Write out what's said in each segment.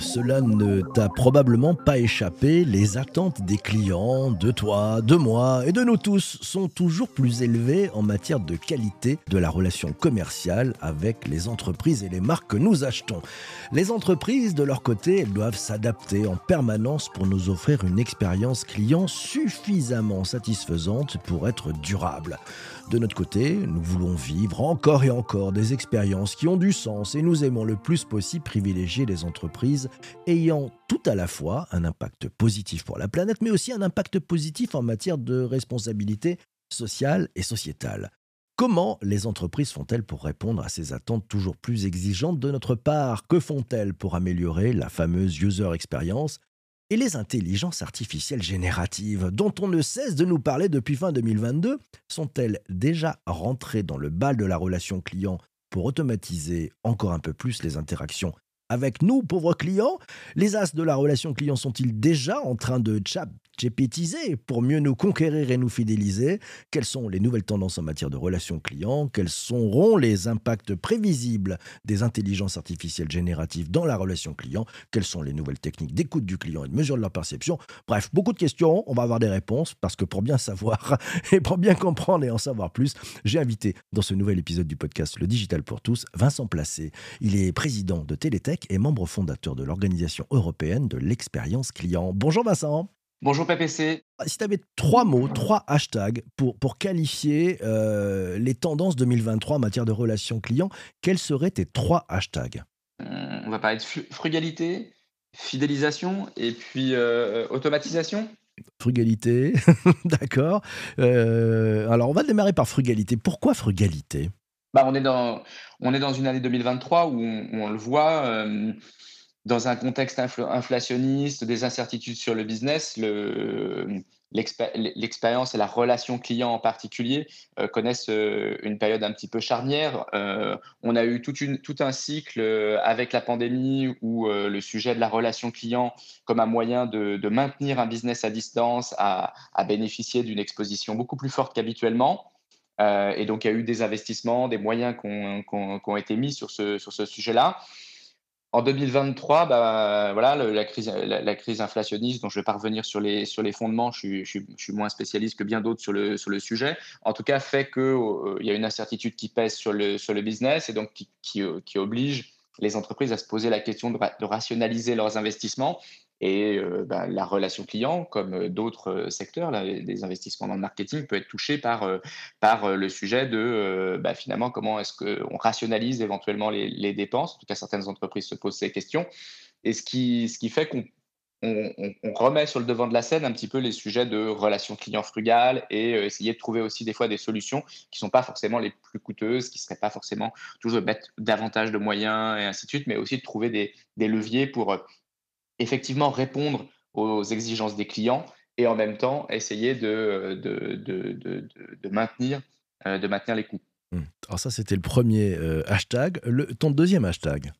cela ne t'a probablement pas échappé, les attentes des clients, de toi, de moi et de nous tous sont toujours plus élevées en matière de qualité de la relation commerciale avec les entreprises et les marques que nous achetons. Les entreprises, de leur côté, elles doivent s'adapter en permanence pour nous offrir une expérience client suffisamment satisfaisante pour être durable. De notre côté, nous voulons vivre encore et encore des expériences qui ont du sens et nous aimons le plus possible privilégier les entreprises ayant tout à la fois un impact positif pour la planète, mais aussi un impact positif en matière de responsabilité sociale et sociétale. Comment les entreprises font-elles pour répondre à ces attentes toujours plus exigeantes de notre part? Que font-elles pour améliorer la fameuse user experience? Et les intelligences artificielles génératives, dont on ne cesse de nous parler depuis fin 2022, sont-elles déjà rentrées dans le bal de la relation client pour automatiser encore un peu plus les interactions avec nous, pauvres clients? Les as de la relation client sont-ils déjà en train de chat GPTiser pour mieux nous conquérir et nous fidéliser. Quelles sont les nouvelles tendances en matière de relations clients? Quels seront les impacts prévisibles des intelligences artificielles génératives dans la relation client? Quelles sont les nouvelles techniques d'écoute du client et de mesure de leur perception? Bref, beaucoup de questions, on va avoir des réponses parce que pour bien savoir et pour bien comprendre et en savoir plus, j'ai invité dans ce nouvel épisode du podcast Le Digital pour tous Vincent Placé. Il est président de Télétech et membre fondateur de l'Organisation européenne de l'expérience client. Bonjour Vincent Bonjour PPC. Si tu avais trois mots, trois hashtags pour, pour qualifier euh, les tendances 2023 en matière de relations clients, quels seraient tes trois hashtags? Euh, On va parler de frugalité, fidélisation et puis euh, automatisation. Frugalité, d'accord. alors on va démarrer par frugalité. Pourquoi frugalité? Bah, on, est dans, on est dans une année 2023 où on, le voit dans un contexte inflationniste, des incertitudes sur le business, l'expérience et la relation client en particulier euh, connaissent euh, une période un petit peu charnière. Euh, on a eu tout un cycle avec la pandémie où le sujet de la relation client comme un moyen de, maintenir un business à distance a, bénéficié d'une exposition beaucoup plus forte qu'habituellement. et donc, il y a eu des investissements, des moyens qui ont, été mis sur ce sujet-là. En 2023, bah, voilà, la, crise, la, crise inflationniste, dont je vais pas revenir sur les, fondements, je suis, moins spécialiste que bien d'autres sur le, sujet, en tout cas fait qu'il euh, y a une incertitude qui pèse sur le, business et donc euh, qui oblige les entreprises à se poser la question de rationaliser leurs investissements et euh, bah, la relation client, comme euh, d'autres euh, secteurs, là, les investissements dans le marketing, peut être touché par, par le sujet de bah, finalement comment est-ce qu'on rationalise éventuellement les, dépenses. En tout cas, certaines entreprises se posent ces questions. Et ce qui, ce qui fait qu'on on, on, remet sur le devant de la scène un petit peu les sujets de relations clients frugales et essayer de trouver aussi des fois des solutions qui ne sont pas forcément les plus coûteuses, qui ne seraient pas forcément toujours mettre davantage de moyens et ainsi de suite, mais aussi de trouver des, des leviers pour effectivement répondre aux exigences des clients et en même temps essayer de, de, de, de maintenir, euh, de maintenir les coûts. Mmh. Alors ça, c'était le premier euh, hashtag. Le, ton deuxième hashtag?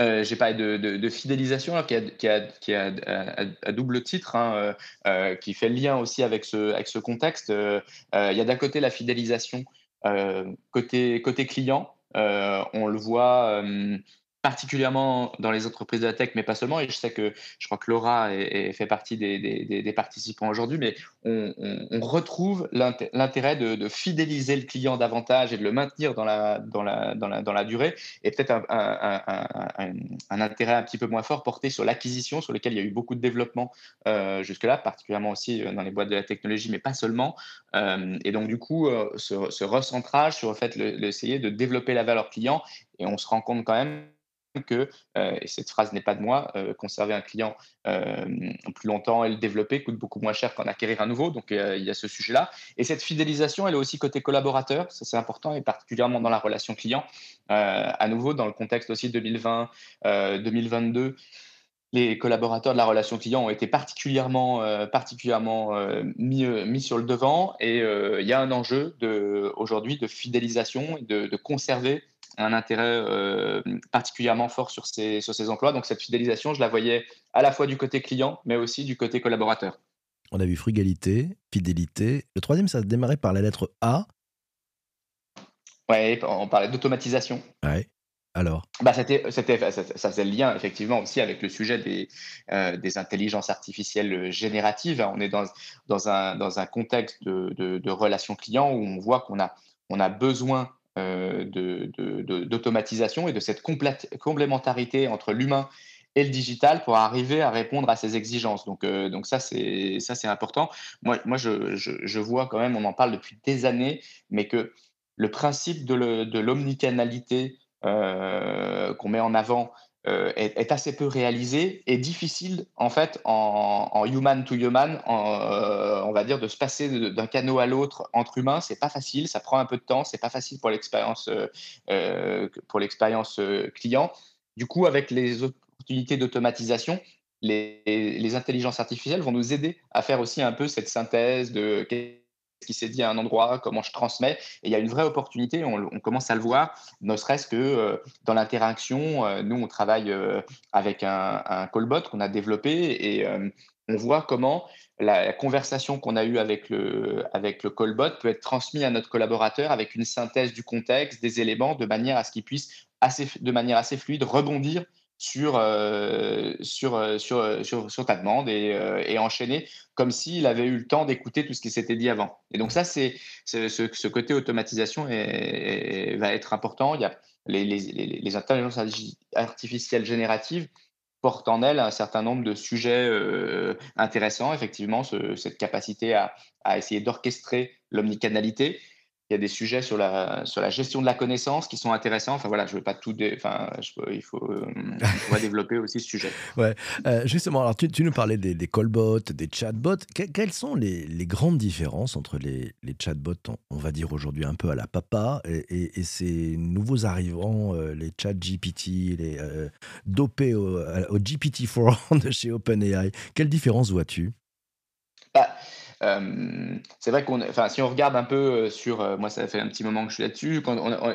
Euh, J'ai parlé de, fidélisation qui, a, qui, a, qui a, à, double titre, hein, euh, qui fait le lien aussi avec ce, avec ce contexte. Il y a d'un côté la fidélisation côté, côté client. on le voit particulièrement dans les entreprises de la tech, mais pas seulement. Et je sais que je crois que Laura est, fait partie des, des, participants aujourd'hui, mais on, retrouve l'intérêt de, fidéliser le client davantage et de le maintenir dans la, dans la, dans la, dans la durée, et peut-être un, intérêt un petit peu moins fort porté sur l'acquisition, sur lequel il y a eu beaucoup de développement euh, jusque-là, particulièrement aussi euh, dans les boîtes de la technologie, mais pas seulement. Euh, et donc, du coup, ce, recentrage sur le fait d'essayer de développer la valeur client, et on se rend compte quand même que, euh, et cette phrase n'est pas de moi, euh, conserver un client euh, plus longtemps et le développer coûte beaucoup moins cher qu'en acquérir un nouveau. Donc il y a ce sujet-là. Et cette fidélisation, elle est aussi côté collaborateur, ça c'est important, et particulièrement dans la relation client. à nouveau, dans le contexte aussi 2020-2022 les collaborateurs de la relation client ont été particulièrement, particulièrement mis, mis, sur le devant et il y a un enjeu aujourd'hui de fidélisation et de, de conserver un intérêt euh, particulièrement fort sur ces, sur ces emplois. Donc cette fidélisation, je la voyais à la fois du côté client, mais aussi du côté collaborateur. On a vu frugalité, fidélité. Le troisième, ça a démarré par la lettre A. Oui, on parlait d'automatisation. Ouais. alors? Bah, c'était, c'était, ça, ça faisait le lien effectivement aussi avec le sujet des, euh, des intelligences artificielles génératives. On est dans, dans, un, dans un contexte de, de, de relations clients où on voit qu'on a, on a besoin euh, d'automatisation et de cette complémentarité entre l'humain et le digital pour arriver à répondre à ces exigences. Donc, euh, donc ça, c'est, important. Moi, moi je, je, vois quand même, on en parle depuis des années, mais que le principe de l'omnicanalité euh, qu'on met en avant euh, est, assez peu réalisé et difficile en fait en, human to human, euh, on va dire de se passer d'un canot à l'autre entre humains, c'est pas facile, ça prend un peu de temps, c'est pas facile pour l'expérience euh, pour l'expérience client. Du coup, avec les opportunités d'automatisation, les, les, intelligences artificielles vont nous aider à faire aussi un peu cette synthèse de ce qui s'est dit à un endroit, comment je transmets. Et il y a une vraie opportunité, on, commence à le voir, ne serait-ce que euh, dans l'interaction. Euh, nous, on travaille euh, avec un, un, callbot qu'on a développé et on voit comment la, conversation qu'on a eue avec le, avec le callbot peut être transmise à notre collaborateur avec une synthèse du contexte, des éléments, de manière à ce qu'il puisse assez, de manière assez fluide rebondir sur, euh, sur, euh, euh, sur, sur, ta demande et, enchaîner comme s'il avait eu le temps d'écouter tout ce qui s'était dit avant. Et donc ça, c'est ce, côté automatisation va être important. Il y a les, les, les, intelligences artificielles génératives portent en elles un certain nombre de sujets intéressants, effectivement, cette capacité à, à essayer d'orchestrer l'omnicanalité, il y a des sujets sur la, sur la gestion de la connaissance qui sont intéressants. Enfin voilà, je ne veux pas tout. Enfin, il faut, euh, on va développer aussi ce sujet. Ouais, euh, justement, alors tu, tu, nous parlais des, des callbots, des chatbots. quelles sont les, les, grandes différences entre les, les chatbots, on, va dire aujourd'hui un peu à la papa, et, et, ces nouveaux arrivants, euh, les chat GPT, les dopés au, au GPT-4 de chez OpenAI? Quelle différence vois-tu? Bah, euh, c'est vrai qu'on, enfin, si on regarde un peu euh, sur, euh, moi, ça fait un petit moment que je suis là-dessus.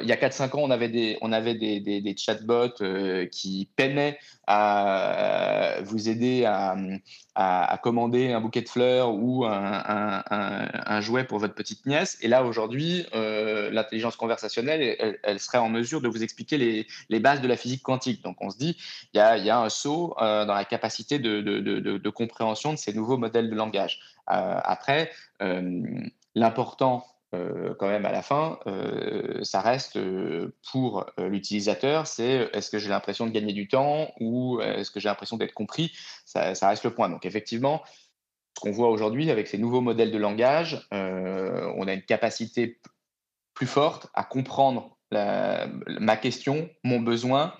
il y a 4-5 ans, on avait des, on avait des, des, chatbots qui peinaient à vous aider à, à, commander un bouquet de fleurs ou un, jouet pour votre petite nièce. Et là, aujourd'hui, l'intelligence conversationnelle, elle, serait en mesure de vous expliquer les, bases de la physique quantique. Donc, on se dit, il y a, un saut dans la capacité de, compréhension de ces nouveaux modèles de langage. Euh, après, euh, l'important euh, quand même à la fin, ça reste pour l'utilisateur, c'est est-ce que j'ai l'impression de gagner du temps ou est-ce que j'ai l'impression d'être compris ça, reste le point. Donc effectivement, ce qu'on voit aujourd'hui avec ces nouveaux modèles de langage, on a une capacité plus forte à comprendre ma question, mon besoin,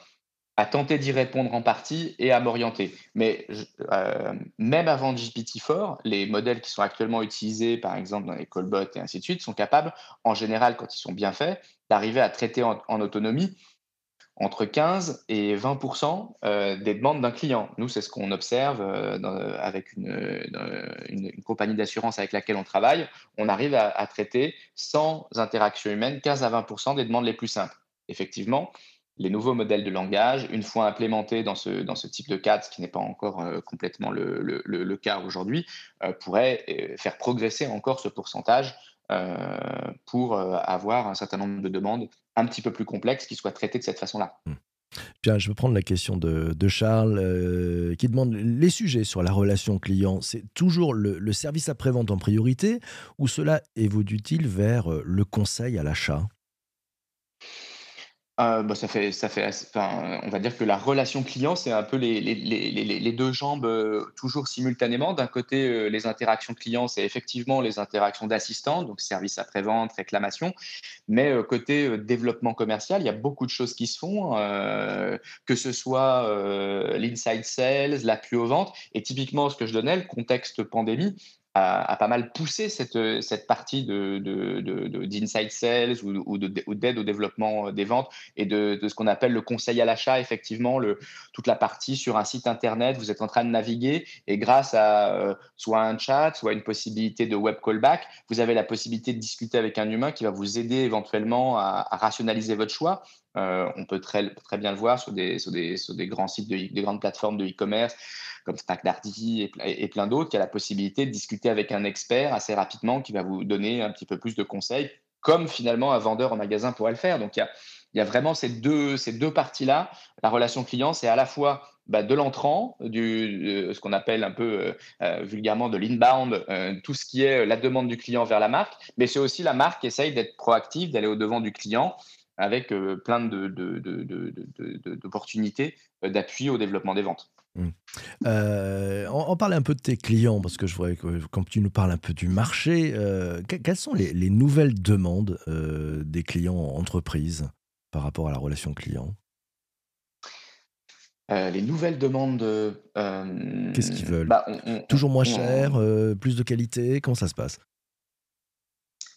à tenter d'y répondre en partie et à m'orienter. Mais euh, même avant GPT-4, les modèles qui sont actuellement utilisés, par exemple dans les callbots et ainsi de suite, sont capables, en général, quand ils sont bien faits, d'arriver à traiter en, autonomie entre 15 et 20% euh, des demandes d'un client. Nous, c'est ce qu'on observe euh, avec une, compagnie d'assurance avec laquelle on travaille. On arrive à traiter sans interaction humaine 15 à 20% des demandes les plus simples. Effectivement, les nouveaux modèles de langage, une fois implémentés dans ce, dans ce type de cadre, ce qui n'est pas encore euh, complètement le, le, le, cas aujourd'hui, euh, pourraient euh, faire progresser encore ce pourcentage pour avoir un certain nombre de demandes un petit peu plus complexes qui soient traitées de cette façon-là. Bien, je vais prendre la question de, de Charles qui demande les sujets sur la relation client. C'est toujours le, le service après-vente en priorité ou cela évolue-t-il vers le conseil à l'achat? Euh, bah, ça fait, ça fait, enfin, on va dire que la relation client, c'est un peu les, les, les, les deux jambes euh, toujours simultanément. D'un côté, euh, les interactions clients, c'est effectivement les interactions d'assistants, donc service après-vente, réclamation. Mais côté développement commercial, il y a beaucoup de choses qui se font, que ce soit l'inside sales, l'appui aux ventes. Et typiquement, ce que je donnais, le contexte pandémie, a, pas mal poussé cette, cette partie de, de, sales ou, ou, d'aide au développement des ventes et de, ce qu'on appelle le conseil à l'achat, effectivement, le, toute la partie sur un site internet, vous êtes en train de naviguer et grâce à euh, soit un chat, soit une possibilité de web callback, vous avez la possibilité de discuter avec un humain qui va vous aider éventuellement à, rationaliser votre choix. Euh, on peut très, bien le voir sur des, grands sites, de, des grandes plateformes de e-commerce comme StackDarty et, plein d'autres, qui a la possibilité de discuter avec un expert assez rapidement qui va vous donner un petit peu plus de conseils, comme finalement un vendeur en magasin pourrait le faire. Donc il y a, il y vraiment ces deux, parties-là. La relation client, c'est à la fois bah, de l'entrant, du, ce qu'on appelle un peu vulgairement de l'inbound, tout ce qui est la demande du client vers la marque, mais c'est aussi la marque qui essaye d'être proactive, d'aller au devant du client avec plein d'opportunités d'appui au développement des ventes. Mmh. on, parle un peu de tes clients, parce que je vois que quand tu nous parles un peu du marché, quelles sont les, les nouvelles demandes des clients en entreprise par rapport à la relation client? Les nouvelles demandes Qu'est-ce qu'ils veulent? bah, Toujours moins cher, plus de qualité? Comment ça se passe?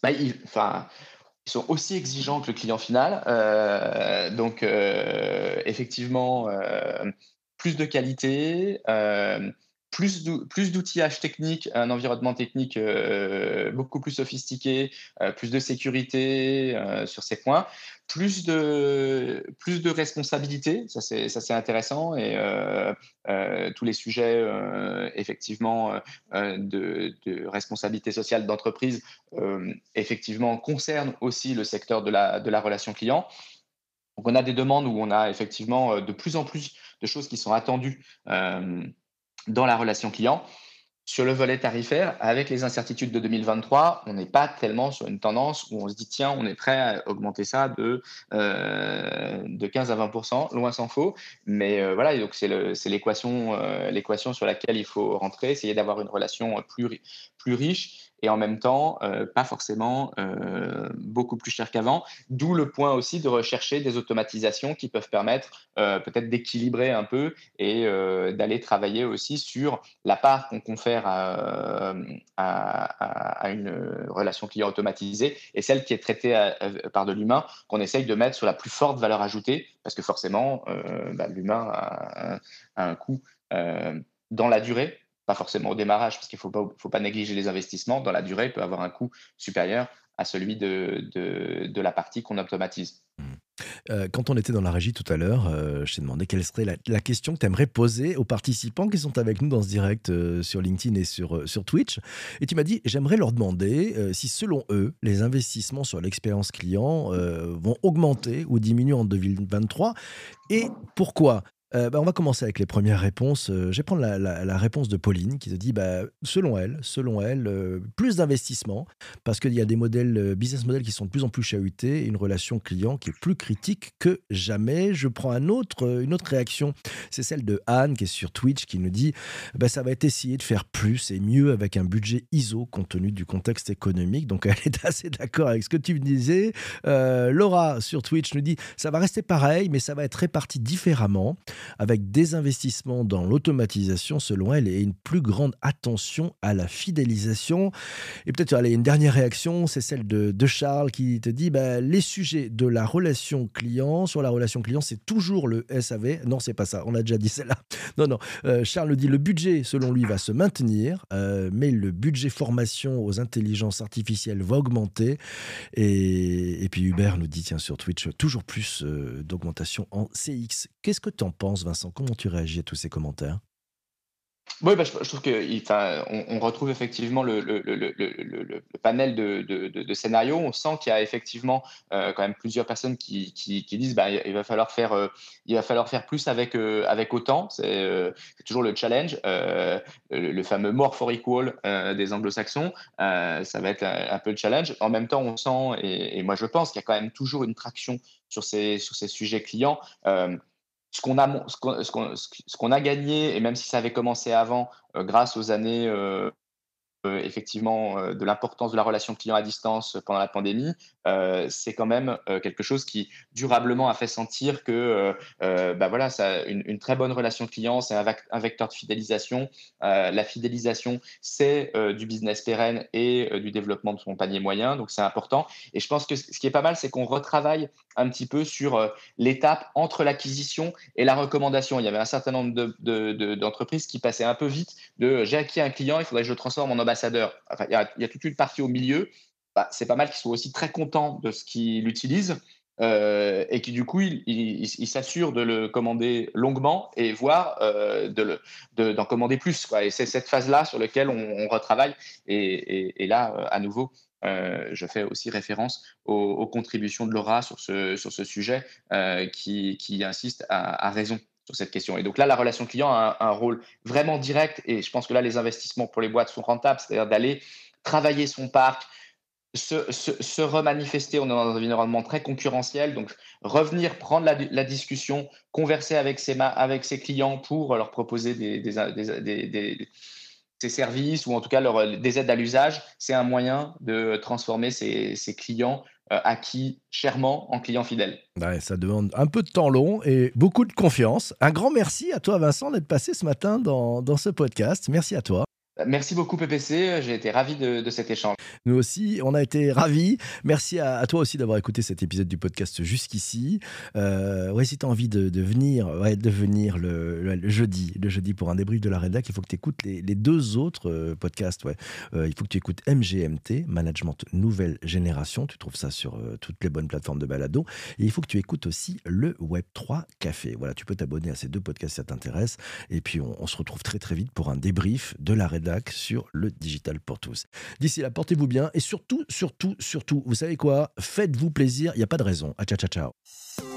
Bah, enfin, ils sont aussi exigeants que le client final. Euh, donc, euh, effectivement, euh, plus de qualité, plus d'outillage technique, un environnement technique beaucoup plus sophistiqué, plus de sécurité sur ces points plus de, plus de responsabilité, ça c'est intéressant, et euh, euh, tous les sujets euh, effectivement de, de, responsabilité sociale d'entreprise effectivement concernent aussi le secteur de la, de la relation client. Donc on a des demandes où on a effectivement de plus en plus de choses qui sont attendues dans la relation client. Sur le volet tarifaire, avec les incertitudes de 2023, on n'est pas tellement sur une tendance où on se dit tiens, on est prêt à augmenter ça de, euh, de 15 à 20% loin s'en faut. Mais euh, voilà, donc c'est l'équation euh, l'équation sur laquelle il faut rentrer, essayer d'avoir une relation plus, plus riche et en même temps euh, pas forcément euh, beaucoup plus cher qu'avant. D'où le point aussi de rechercher des automatisations qui peuvent permettre euh, peut-être d'équilibrer un peu et d'aller travailler aussi sur la part qu'on confère à, à, une relation client automatisée et celle qui est traitée par de l'humain qu'on essaye de mettre sur la plus forte valeur ajoutée parce que forcément bah, l'humain a, a, un coût dans la durée pas forcément au démarrage, parce qu'il ne faut pas, faut pas négliger les investissements, dans la durée, il peut avoir un coût supérieur à celui de, de, la partie qu'on automatise. Mmh. Euh, quand on était dans la régie tout à l'heure, euh, je t'ai demandé quelle serait la, question que tu aimerais poser aux participants qui sont avec nous dans ce direct euh, sur LinkedIn et sur, sur Twitch. Et tu m'as dit, j'aimerais leur demander si selon eux, les investissements sur l'expérience client vont augmenter ou diminuer en 2023 et pourquoi? Euh, bah, on va commencer avec les premières réponses. Euh, je vais prendre la, réponse de Pauline qui te dit, bah, selon elle, selon elle, euh, plus d'investissement parce qu'il y a des modèles, business models qui sont de plus en plus chahutés et une relation client qui est plus critique que jamais. Je prends une autre réaction, c'est celle de Anne qui est sur Twitch qui nous dit, bah, ça va être essayer de faire plus et mieux avec un budget ISO compte tenu du contexte économique. Donc elle est assez d'accord avec ce que tu me disais. Laura sur Twitch nous dit, ça va rester pareil, mais ça va être réparti différemment avec des investissements dans l'automatisation, selon elle, et une plus grande attention à la fidélisation. Et peut-être, allez, une dernière réaction, c'est celle de, Charles qui te dit bah, les sujets de la relation client, sur la relation client, c'est toujours le SAV. Non, c'est pas ça, on a déjà dit celle-là. Non, non. Euh, Charles dit le budget, selon lui, va se maintenir, euh, mais le budget formation aux intelligences artificielles va augmenter. Et, puis Hubert nous dit, tiens, sur Twitch, toujours plus euh, d'augmentation en CX. Qu'est-ce que tu en penses? Vincent? Comment tu réagis à tous ces commentaires? Oui, bah, je, trouve qu'on on retrouve effectivement le, panel de, scénarios. On sent qu'il y a effectivement euh, quand même plusieurs personnes qui, qui, disent bah, il va falloir faire, euh, il va falloir faire plus avec, euh, avec autant. C'est toujours le challenge, le, fameux more for equal des anglo-saxons. ça va être un, peu le challenge. En même temps, on sent, et, moi je pense qu'il y a quand même toujours une traction sur ces sujets clients ce qu'on a, gagné, et même si ça avait commencé avant, euh, grâce aux années euh, effectivement euh, de l'importance de la relation client à distance pendant la pandémie, euh, c'est quand même quelque chose qui durablement a fait sentir que bah voilà, ça, une, très bonne relation client, c'est un, vecteur de fidélisation. la fidélisation, c'est du business pérenne et du développement de son panier moyen, donc c'est important. Et je pense que ce qui est pas mal, c'est qu'on retravaille un petit peu sur l'étape entre l'acquisition et la recommandation. Il y avait un certain nombre d'entreprises qui passaient un peu vite de j'ai acquis un client, il faudrait que je le transforme en ambassadeur. Il, y a, toute une partie au milieu. Bah, c'est pas mal qu'ils soient aussi très contents de ce qu'ils utilisent euh, et qui du coup, ils s'assurent de le commander longuement et voire euh, d'en commander plus. Et c'est cette phase-là sur laquelle on, retravaille. Et, là, euh, à nouveau, je fais aussi référence aux, contributions de Laura sur ce, sur ce sujet qui, qui, insiste à, raison sur cette question. Et donc là, la relation client a un, rôle vraiment direct et je pense que là, les investissements pour les boîtes sont rentables, c'est-à-dire d'aller travailler son parc, se, se, remanifester. On est dans un environnement très concurrentiel, donc revenir prendre la, discussion, converser avec ses, avec ses clients pour leur proposer des, des, services ou en tout cas leur, des aides à l'usage, c'est un moyen de transformer ses, clients euh, acquis chèrement en clients fidèles. ça demande un peu de temps long et beaucoup de confiance. Un grand merci à toi Vincent d'être passé ce matin dans ce podcast. Merci à toi. Merci beaucoup PPC, j'ai été ravi de, cet échange. Nous aussi, on a été ravis. Merci à, toi aussi d'avoir écouté cet épisode du podcast jusqu'ici. Euh, ouais, si tu as envie de, venir, de venir le, jeudi, le jeudi pour un débrief de la rédac, il faut que tu écoutes les, deux autres euh, podcasts. Ouais. Euh, il faut que tu écoutes MGMT, Management Nouvelle Génération. Tu trouves ça sur toutes les bonnes plateformes de balado. Et il faut que tu écoutes aussi le Web3 Café. Voilà, tu peux t'abonner à ces deux podcasts si ça t'intéresse. Et puis, on, on se retrouve très très vite pour un débrief de la rédac sur le digital pour tous. D'ici là, portez-vous bien et surtout, surtout, surtout, vous savez quoi? Faites-vous plaisir, il n'y a pas de raison. À ciao, ciao, ciao.